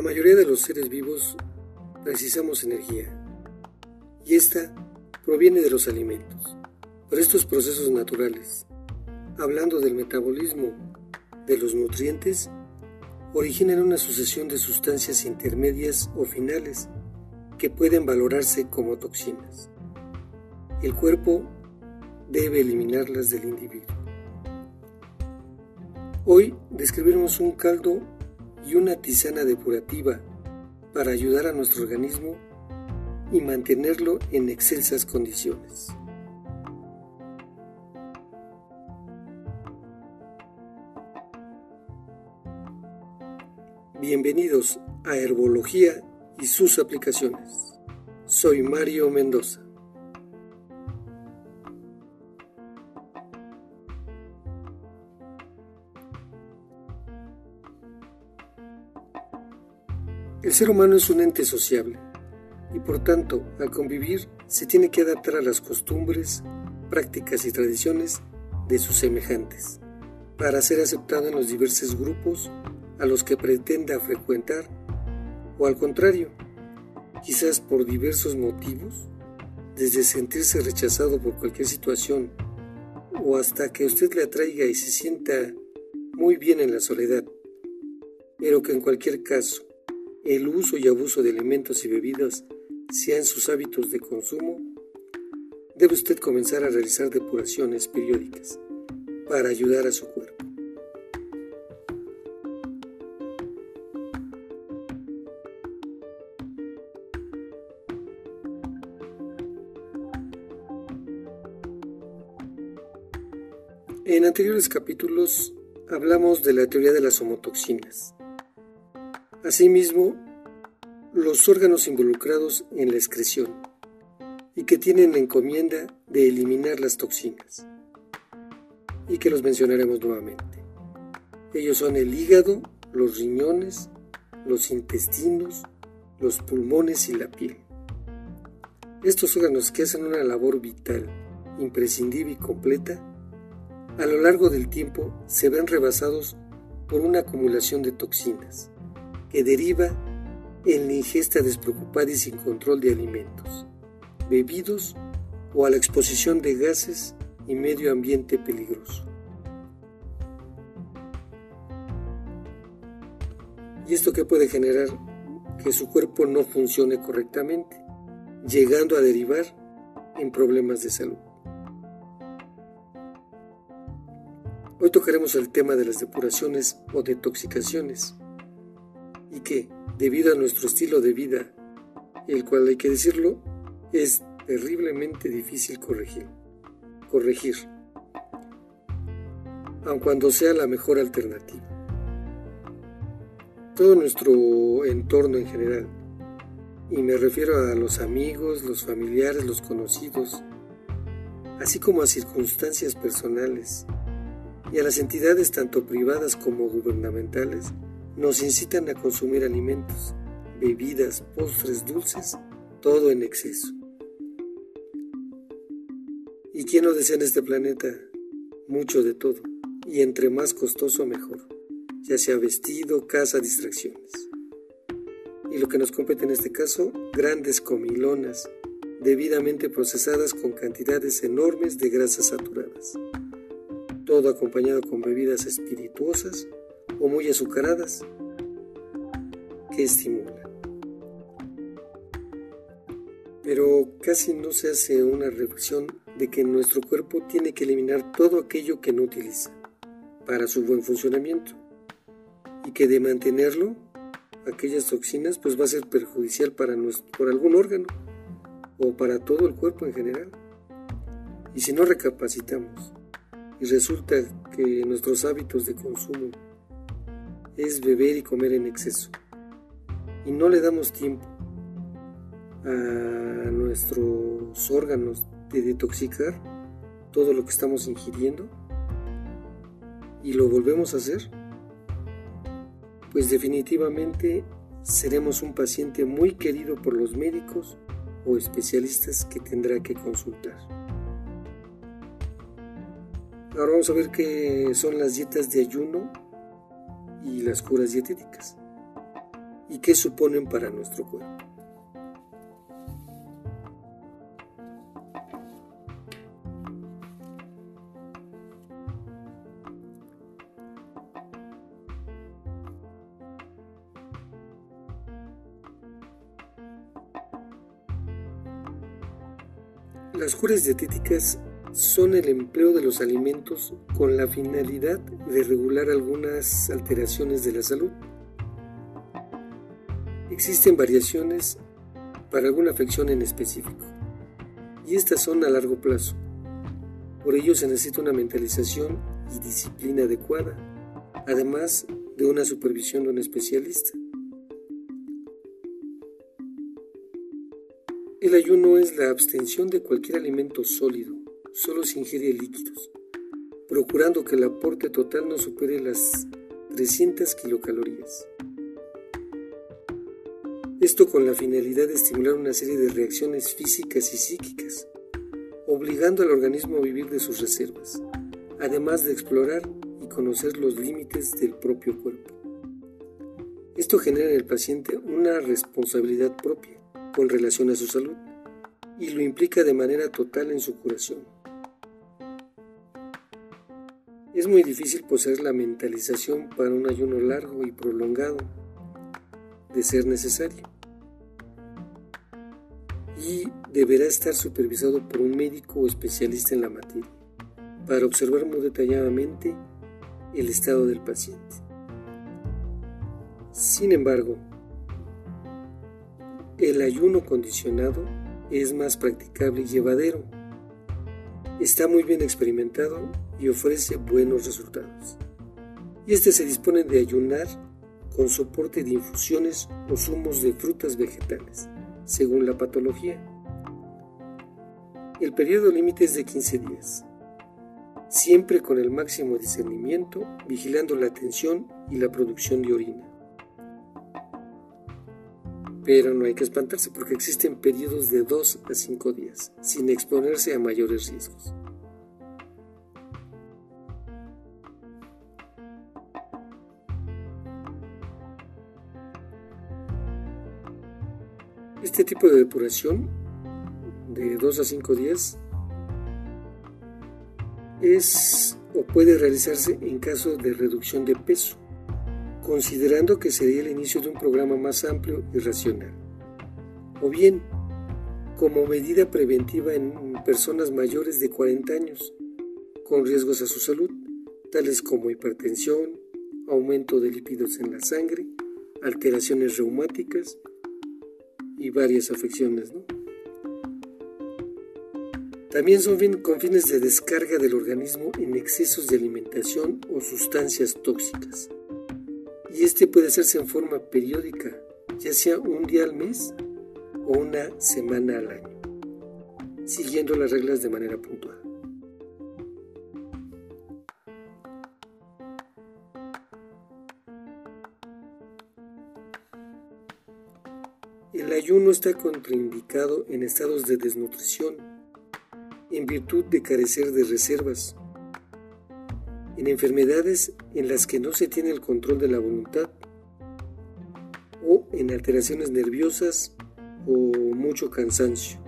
La mayoría de los seres vivos precisamos energía y esta proviene de los alimentos. Por estos procesos naturales, hablando del metabolismo de los nutrientes, originan una sucesión de sustancias intermedias o finales que pueden valorarse como toxinas. El cuerpo debe eliminarlas del individuo. Hoy describiremos un caldo y una tisana depurativa para ayudar a nuestro organismo y mantenerlo en excelsas condiciones. Bienvenidos a Herbología y sus aplicaciones. Soy Mario Mendoza. El ser humano es un ente sociable y por tanto al convivir se tiene que adaptar a las costumbres, prácticas y tradiciones de sus semejantes para ser aceptado en los diversos grupos a los que pretenda frecuentar o al contrario, quizás por diversos motivos, desde sentirse rechazado por cualquier situación o hasta que usted le atraiga y se sienta muy bien en la soledad, pero que en cualquier caso el uso y abuso de alimentos y bebidas sean sus hábitos de consumo, debe usted comenzar a realizar depuraciones periódicas para ayudar a su cuerpo. En anteriores capítulos hablamos de la teoría de las homotoxinas Asimismo, los órganos involucrados en la excreción y que tienen la encomienda de eliminar las toxinas y que los mencionaremos nuevamente. Ellos son el hígado, los riñones, los intestinos, los pulmones y la piel. Estos órganos que hacen una labor vital, imprescindible y completa, a lo largo del tiempo se ven rebasados por una acumulación de toxinas que deriva en la ingesta despreocupada y sin control de alimentos, bebidos o a la exposición de gases y medio ambiente peligroso. ¿Y esto qué puede generar? Que su cuerpo no funcione correctamente, llegando a derivar en problemas de salud. Hoy tocaremos el tema de las depuraciones o detoxicaciones y que, debido a nuestro estilo de vida, el cual hay que decirlo, es terriblemente difícil corregir. Corregir, aun cuando sea la mejor alternativa. Todo nuestro entorno en general, y me refiero a los amigos, los familiares, los conocidos, así como a circunstancias personales y a las entidades tanto privadas como gubernamentales, nos incitan a consumir alimentos, bebidas, postres, dulces, todo en exceso. ¿Y quién no desea en este planeta? Mucho de todo, y entre más costoso mejor, ya sea vestido, casa, distracciones. Y lo que nos compete en este caso, grandes comilonas, debidamente procesadas con cantidades enormes de grasas saturadas. Todo acompañado con bebidas espirituosas o muy azucaradas que estimulan. Pero casi no se hace una reflexión de que nuestro cuerpo tiene que eliminar todo aquello que no utiliza para su buen funcionamiento y que de mantenerlo, aquellas toxinas, pues va a ser perjudicial para por algún órgano o para todo el cuerpo en general. Y si no recapacitamos y resulta que nuestros hábitos de consumo es beber y comer en exceso. Y no le damos tiempo a nuestros órganos de detoxicar todo lo que estamos ingiriendo y lo volvemos a hacer, pues definitivamente seremos un paciente muy querido por los médicos o especialistas que tendrá que consultar. Ahora vamos a ver qué son las dietas de ayuno y las curas dietéticas. y qué suponen para nuestro cuerpo. Las curas dietéticas son el empleo de los alimentos con la finalidad de regular algunas alteraciones de la salud. Existen variaciones para alguna afección en específico, y estas son a largo plazo. Por ello se necesita una mentalización y disciplina adecuada, además de una supervisión de un especialista. El ayuno es la abstención de cualquier alimento sólido, solo se ingiere líquidos, procurando que el aporte total no supere las 300 kilocalorías. Esto con la finalidad de estimular una serie de reacciones físicas y psíquicas, obligando al organismo a vivir de sus reservas, además de explorar y conocer los límites del propio cuerpo. Esto genera en el paciente una responsabilidad propia con relación a su salud y lo implica de manera total en su curación. Es muy difícil poseer la mentalización para un ayuno largo y prolongado, de ser necesario. Y deberá estar supervisado por un médico o especialista en la materia, para observar muy detalladamente el estado del paciente. Sin embargo, el ayuno condicionado es más practicable y llevadero. Está muy bien experimentado y ofrece buenos resultados. Y este se dispone de ayunar con soporte de infusiones o zumos de frutas vegetales, según la patología. El periodo límite es de 15 días, siempre con el máximo discernimiento, vigilando la atención y la producción de orina. Pero no hay que espantarse porque existen periodos de 2 a 5 días, sin exponerse a mayores riesgos. Este tipo de depuración de 2 a 5 días es o puede realizarse en caso de reducción de peso considerando que sería el inicio de un programa más amplio y racional. O bien, como medida preventiva en personas mayores de 40 años, con riesgos a su salud, tales como hipertensión, aumento de lípidos en la sangre, alteraciones reumáticas y varias afecciones. También son con fines de descarga del organismo en excesos de alimentación o sustancias tóxicas y este puede hacerse en forma periódica, ya sea un día al mes o una semana al año, siguiendo las reglas de manera puntual. Ayuno está contraindicado en estados de desnutrición, en virtud de carecer de reservas en enfermedades en las que no se tiene el control de la voluntad o en alteraciones nerviosas o mucho cansancio.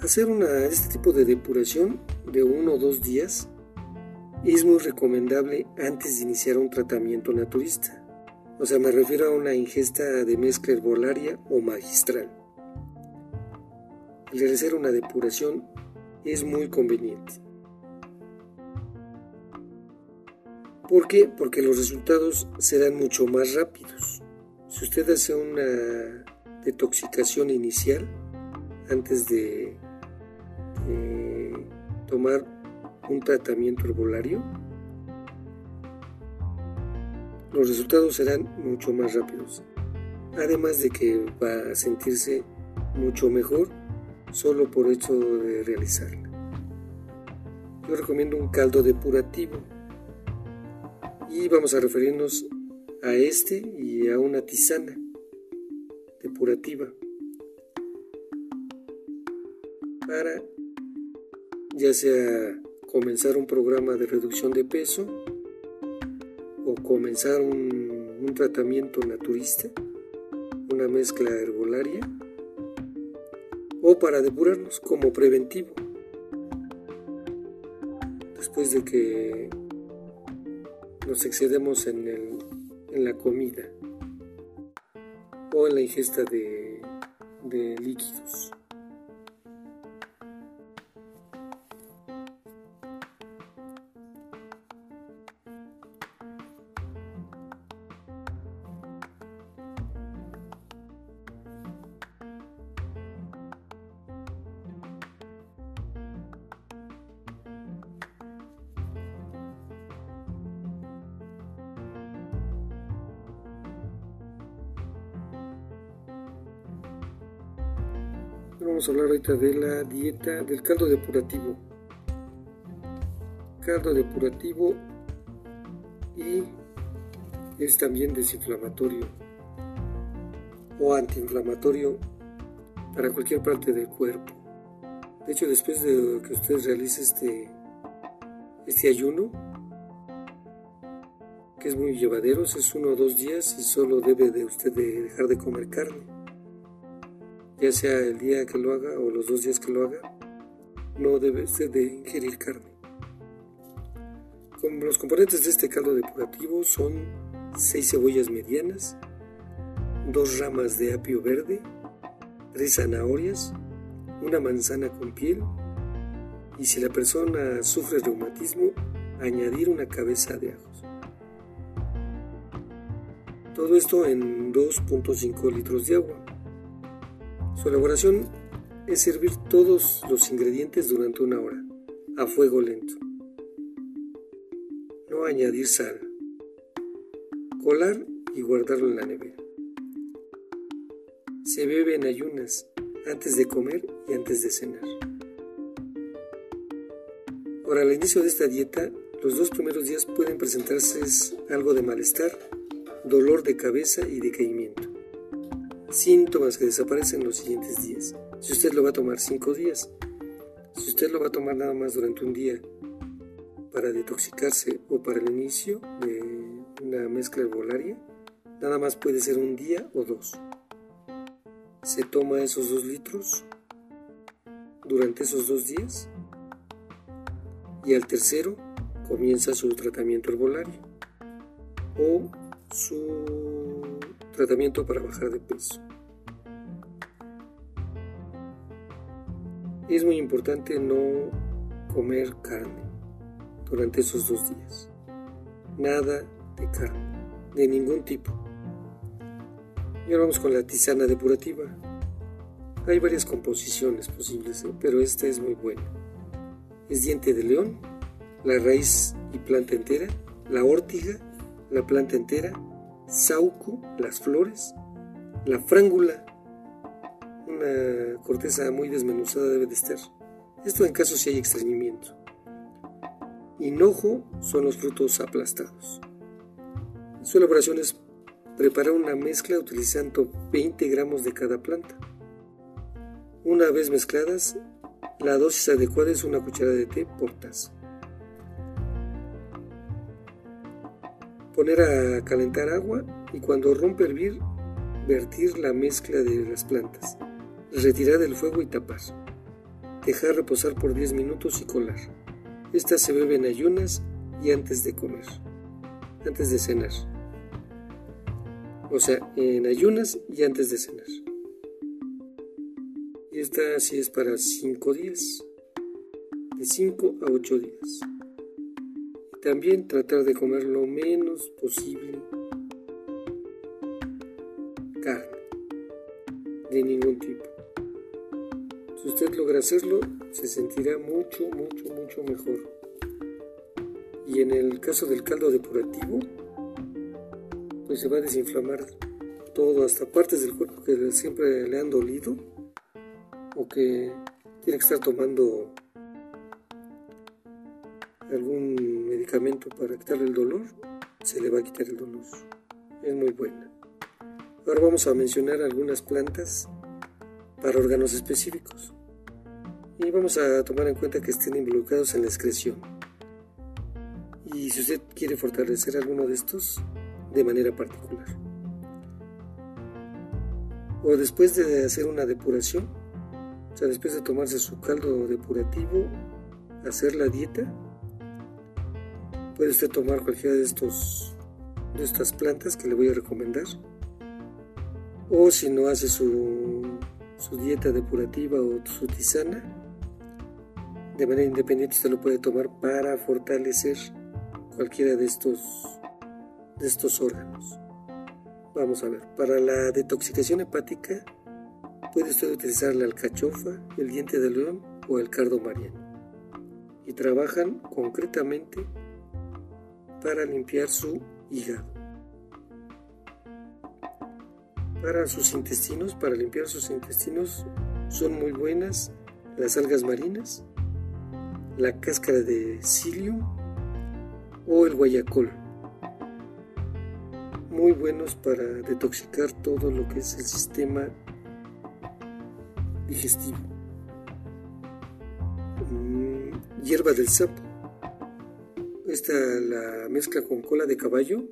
Hacer una, este tipo de depuración de uno o dos días es muy recomendable antes de iniciar un tratamiento naturista. O sea, me refiero a una ingesta de mezcla herbolaria o magistral. El realizar una depuración es muy conveniente. ¿Por qué? Porque los resultados serán mucho más rápidos. Si usted hace una detoxicación inicial antes de tomar un tratamiento herbolario, los resultados serán mucho más rápidos. Además de que va a sentirse mucho mejor solo por hecho de realizarla. Yo recomiendo un caldo depurativo. Y vamos a referirnos a este y a una tisana depurativa para ya sea comenzar un programa de reducción de peso o comenzar un, un tratamiento naturista, una mezcla herbolaria o para depurarnos como preventivo después de que nos excedemos en, el, en la comida o en la ingesta de, de líquidos. Vamos a hablar ahorita de la dieta del caldo depurativo. Caldo depurativo y es también desinflamatorio o antiinflamatorio para cualquier parte del cuerpo. De hecho, después de que usted realice este, este ayuno, que es muy llevadero, es uno o dos días y solo debe de usted de dejar de comer carne ya sea el día que lo haga o los dos días que lo haga, no debe ser de ingerir carne. los componentes de este caldo depurativo son 6 cebollas medianas, dos ramas de apio verde, tres zanahorias, una manzana con piel y si la persona sufre reumatismo, añadir una cabeza de ajos. Todo esto en 2.5 litros de agua. Su elaboración es servir todos los ingredientes durante una hora, a fuego lento. No añadir sal. Colar y guardarlo en la nevera. Se bebe en ayunas, antes de comer y antes de cenar. Ahora, al inicio de esta dieta, los dos primeros días pueden presentarse algo de malestar, dolor de cabeza y decaimiento síntomas que desaparecen los siguientes días. Si usted lo va a tomar cinco días, si usted lo va a tomar nada más durante un día para detoxicarse o para el inicio de una mezcla herbolaria, nada más puede ser un día o dos. Se toma esos dos litros durante esos dos días y al tercero comienza su tratamiento herbolario o su tratamiento para bajar de peso. Es muy importante no comer carne durante esos dos días. Nada de carne, de ningún tipo. Y ahora vamos con la tisana depurativa. Hay varias composiciones posibles, ¿eh? pero esta es muy buena. Es diente de león, la raíz y planta entera, la órtiga, la planta entera, sauco, las flores, la frángula, una corteza muy desmenuzada debe de estar. Esto en caso si hay estreñimiento. Hinojo son los frutos aplastados. Su elaboración es preparar una mezcla utilizando 20 gramos de cada planta. Una vez mezcladas, la dosis adecuada es una cucharada de té por taza. Poner a calentar agua y cuando rompe hervir, vertir la mezcla de las plantas. Retirar del fuego y tapar. Dejar reposar por 10 minutos y colar. Estas se beben en ayunas y antes de comer, antes de cenar. O sea, en ayunas y antes de cenar. Y esta sí es para 5 días, de 5 a 8 días. También tratar de comer lo menos posible carne, de ningún tipo. Si usted logra hacerlo, se sentirá mucho, mucho, mucho mejor. Y en el caso del caldo depurativo, pues se va a desinflamar todo, hasta partes del cuerpo que siempre le han dolido o que tiene que estar tomando algún para quitarle el dolor, se le va a quitar el dolor. Es muy buena. Ahora vamos a mencionar algunas plantas para órganos específicos. Y vamos a tomar en cuenta que estén involucrados en la excreción. Y si usted quiere fortalecer alguno de estos de manera particular. O después de hacer una depuración, o sea, después de tomarse su caldo depurativo, hacer la dieta, puede usted tomar cualquiera de estos de estas plantas que le voy a recomendar. O si no hace su, su dieta depurativa o su tisana, de manera independiente usted lo puede tomar para fortalecer cualquiera de estos, de estos órganos. Vamos a ver, para la detoxicación hepática puede usted utilizar la alcachofa, el diente de león o el cardo mariano. Y trabajan concretamente para limpiar su hígado. Para sus intestinos, para limpiar sus intestinos, son muy buenas las algas marinas, la cáscara de psyllium o el guayacol. Muy buenos para detoxicar todo lo que es el sistema digestivo. Mm, hierba del sapo esta la mezcla con cola de caballo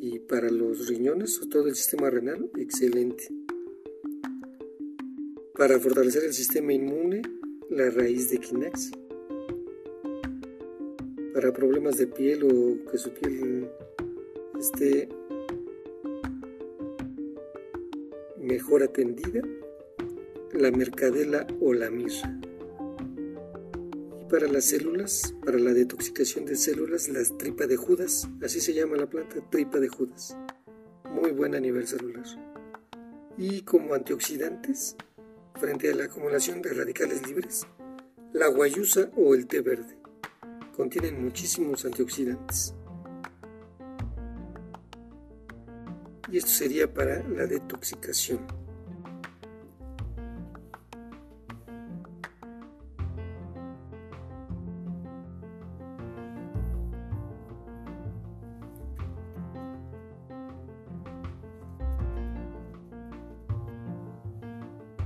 y para los riñones o todo el sistema renal, excelente. Para fortalecer el sistema inmune, la raíz de quinax. Para problemas de piel o que su piel esté mejor atendida, la mercadela o la mirra para las células, para la detoxicación de células, la tripa de Judas, así se llama la planta, tripa de Judas. Muy buena a nivel celular. Y como antioxidantes, frente a la acumulación de radicales libres, la guayusa o el té verde. Contienen muchísimos antioxidantes. Y esto sería para la detoxicación.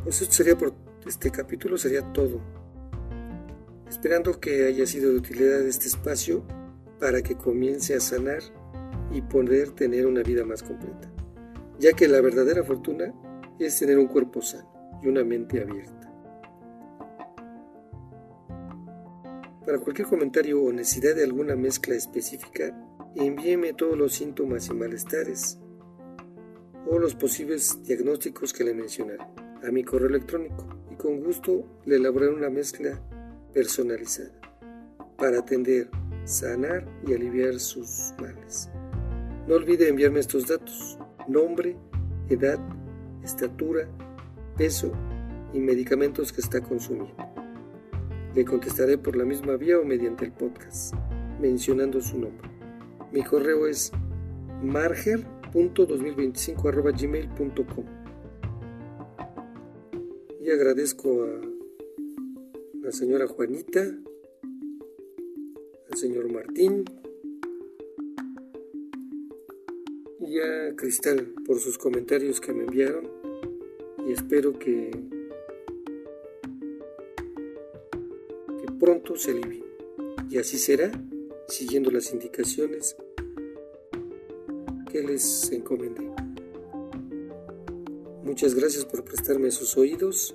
Esto sería por este capítulo, sería todo. Esperando que haya sido de utilidad este espacio para que comience a sanar y poder tener una vida más completa, ya que la verdadera fortuna es tener un cuerpo sano y una mente abierta. Para cualquier comentario o necesidad de alguna mezcla específica, envíeme todos los síntomas y malestares o los posibles diagnósticos que le mencionaré a mi correo electrónico y con gusto le elaboraré una mezcla personalizada para atender, sanar y aliviar sus males. No olvide enviarme estos datos, nombre, edad, estatura, peso y medicamentos que está consumiendo. Le contestaré por la misma vía o mediante el podcast, mencionando su nombre. Mi correo es marger.2025.gmail.com y agradezco a la señora Juanita, al señor Martín y a Cristal por sus comentarios que me enviaron y espero que, pronto se alivien. Y así será, siguiendo las indicaciones que les encomendé. Muchas gracias por prestarme sus oídos.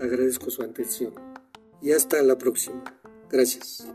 Agradezco su atención. Y hasta la próxima. Gracias.